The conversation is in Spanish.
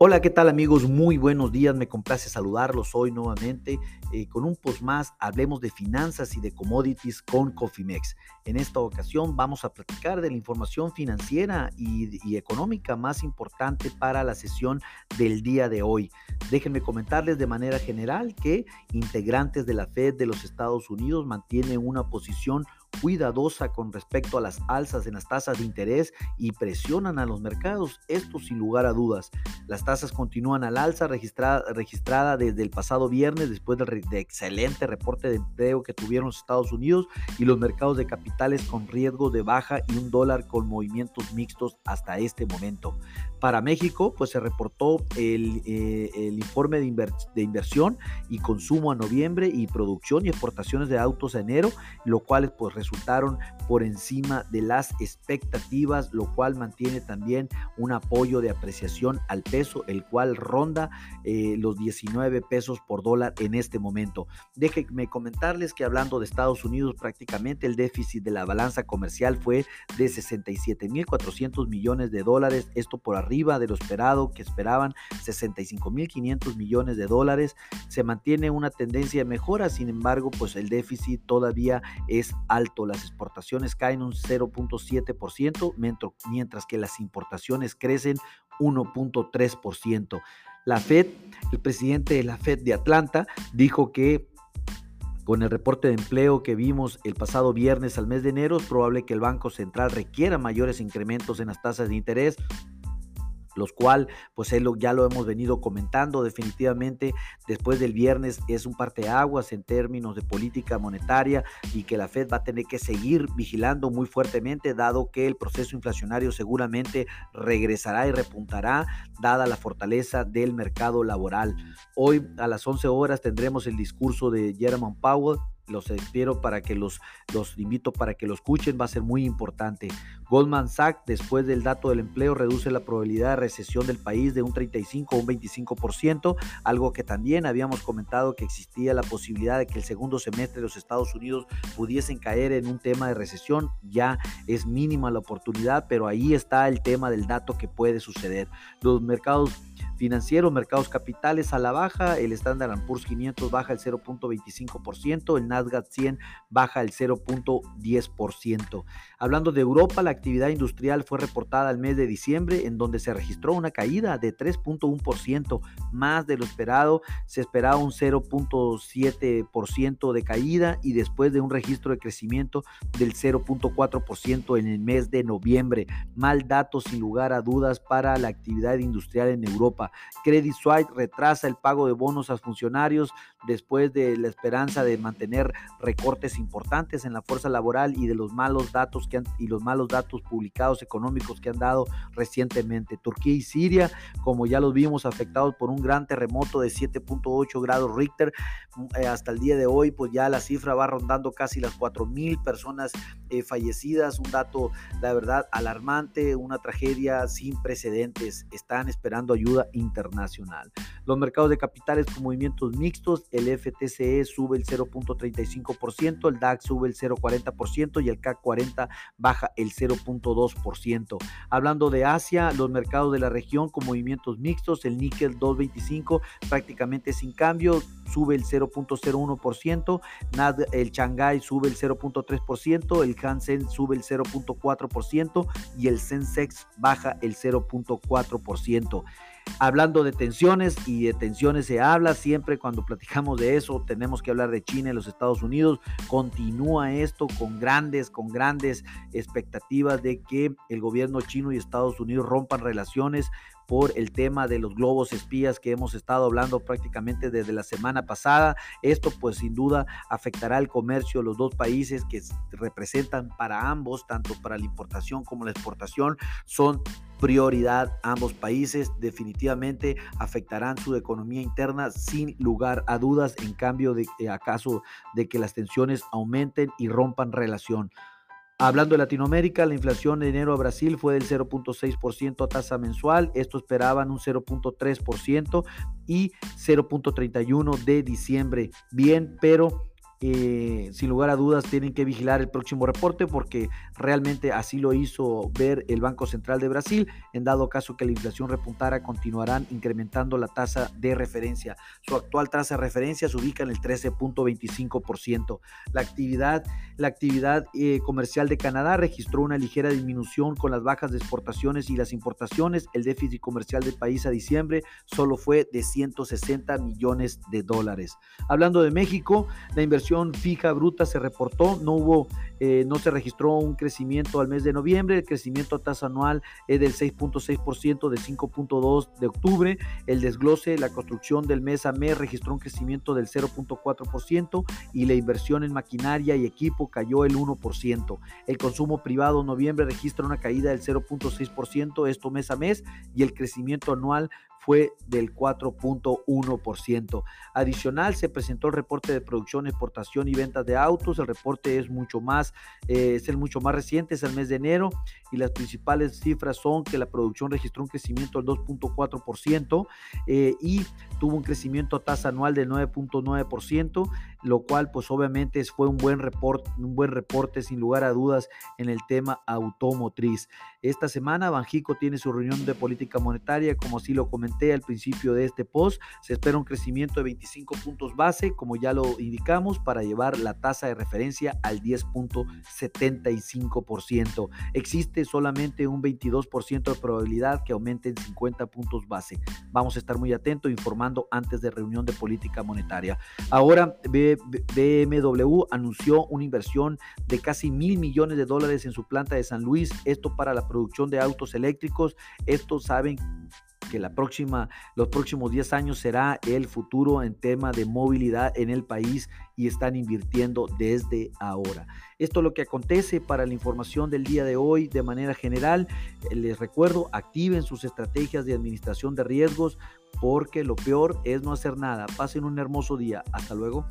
Hola, ¿qué tal amigos? Muy buenos días, me complace saludarlos hoy nuevamente eh, con un post más. Hablemos de finanzas y de commodities con Cofimex. En esta ocasión vamos a platicar de la información financiera y, y económica más importante para la sesión del día de hoy. Déjenme comentarles de manera general que integrantes de la Fed de los Estados Unidos mantienen una posición cuidadosa con respecto a las alzas en las tasas de interés y presionan a los mercados. Esto sin lugar a dudas. Las tasas continúan al alza registrada, registrada desde el pasado viernes después del de excelente reporte de empleo que tuvieron los Estados Unidos y los mercados de capitales con riesgo de baja y un dólar con movimientos mixtos hasta este momento. Para México, pues se reportó el, eh, informe de, de, inversión y consumo a noviembre y producción y exportaciones de autos a enero, lo cual pues resultaron por encima de las expectativas, lo cual mantiene también un apoyo de apreciación al peso, el cual ronda eh, los 19 pesos por dólar en este momento. Déjenme comentarles que hablando de Estados Unidos, prácticamente el déficit de la balanza comercial fue de 67.400 millones de dólares, esto por arriba de lo esperado, que esperaban 65.500 millones de dólares. Se mantiene una tendencia de mejora, sin embargo, pues el déficit todavía es alto. Las exportaciones caen un 0.7%, mientras que las importaciones crecen 1.3%. La Fed, el presidente de la Fed de Atlanta, dijo que con el reporte de empleo que vimos el pasado viernes al mes de enero, es probable que el Banco Central requiera mayores incrementos en las tasas de interés los cual pues ya lo hemos venido comentando definitivamente después del viernes es un parteaguas en términos de política monetaria y que la Fed va a tener que seguir vigilando muy fuertemente dado que el proceso inflacionario seguramente regresará y repuntará dada la fortaleza del mercado laboral. Hoy a las 11 horas tendremos el discurso de Jerome Powell los espero para que los, los invito para que lo escuchen, va a ser muy importante. Goldman Sachs, después del dato del empleo, reduce la probabilidad de recesión del país de un 35 a un 25%, algo que también habíamos comentado que existía la posibilidad de que el segundo semestre de los Estados Unidos pudiesen caer en un tema de recesión. Ya es mínima la oportunidad, pero ahí está el tema del dato que puede suceder. Los mercados financieros, mercados capitales a la baja, el Standard Poor's 500 baja el 0.25%, el Nasdaq 100 baja el 0.10%. Hablando de Europa, la actividad industrial fue reportada al mes de diciembre en donde se registró una caída de 3.1%, más de lo esperado, se esperaba un 0.7% de caída y después de un registro de crecimiento del 0.4% en el mes de noviembre. Mal dato sin lugar a dudas para la actividad industrial en Europa. Credit Suisse retrasa el pago de bonos a funcionarios después de la esperanza de mantener recortes importantes en la fuerza laboral y de los malos datos que han, y los malos datos publicados económicos que han dado recientemente. Turquía y Siria, como ya los vimos, afectados por un gran terremoto de 7.8 grados Richter, eh, hasta el día de hoy, pues ya la cifra va rondando casi las 4.000 personas eh, fallecidas, un dato, la verdad, alarmante, una tragedia sin precedentes. Están esperando ayuda internacional. Los mercados de capitales con movimientos mixtos, el FTCE sube el 0.35%, el DAX sube el 0.40% y el CAC 40 baja el 0.2%. Hablando de Asia, los mercados de la región con movimientos mixtos, el níquel 225 prácticamente sin cambio, sube el 0.01%, el Shanghai sube el 0.3%, el Hansen sube el 0.4% y el Sensex baja el 0.4%. Hablando de tensiones y de tensiones se habla siempre cuando platicamos de eso, tenemos que hablar de China y los Estados Unidos. Continúa esto con grandes, con grandes expectativas de que el gobierno chino y Estados Unidos rompan relaciones por el tema de los globos espías que hemos estado hablando prácticamente desde la semana pasada. Esto pues sin duda afectará el comercio de los dos países que representan para ambos, tanto para la importación como la exportación, son prioridad ambos países definitivamente afectarán su economía interna sin lugar a dudas en cambio de acaso de que las tensiones aumenten y rompan relación Hablando de Latinoamérica, la inflación de enero a Brasil fue del 0.6% a tasa mensual. Esto esperaban un 0.3% y 0.31% de diciembre. Bien, pero eh, sin lugar a dudas tienen que vigilar el próximo reporte porque realmente así lo hizo ver el Banco Central de Brasil. En dado caso que la inflación repuntara, continuarán incrementando la tasa de referencia. Su actual tasa de referencia se ubica en el 13.25%. La actividad, la actividad eh, comercial de Canadá registró una ligera disminución con las bajas de exportaciones y las importaciones. El déficit comercial del país a diciembre solo fue de 160 millones de dólares. Hablando de México, la inversión fija bruta se reportó, no hubo, eh, no se registró un crecimiento al mes de noviembre, el crecimiento a tasa anual es del 6.6% de 5.2 de octubre, el desglose, la construcción del mes a mes registró un crecimiento del 0.4% y la inversión en maquinaria y equipo cayó el 1%. El consumo privado noviembre registra una caída del 0.6% esto mes a mes y el crecimiento anual fue del 4.1%. Adicional, se presentó el reporte de producción, exportación y ventas de autos. El reporte es mucho más, eh, es el mucho más reciente, es el mes de enero y las principales cifras son que la producción registró un crecimiento del 2.4% eh, y tuvo un crecimiento a tasa anual del 9.9%, lo cual pues obviamente fue un buen reporte, un buen reporte sin lugar a dudas en el tema automotriz. Esta semana Banjico tiene su reunión de política monetaria, como así lo comenté al principio de este post, se espera un crecimiento de 25 puntos base, como ya lo indicamos, para llevar la tasa de referencia al 10.75%. Existe solamente un 22% de probabilidad que aumente en 50 puntos base. Vamos a estar muy atentos informando antes de reunión de política monetaria. Ahora BMW anunció una inversión de casi mil millones de dólares en su planta de San Luis, esto para la producción de autos eléctricos. Esto saben que la próxima, los próximos 10 años será el futuro en tema de movilidad en el país y están invirtiendo desde ahora. Esto es lo que acontece para la información del día de hoy de manera general. Les recuerdo, activen sus estrategias de administración de riesgos porque lo peor es no hacer nada. Pasen un hermoso día. Hasta luego.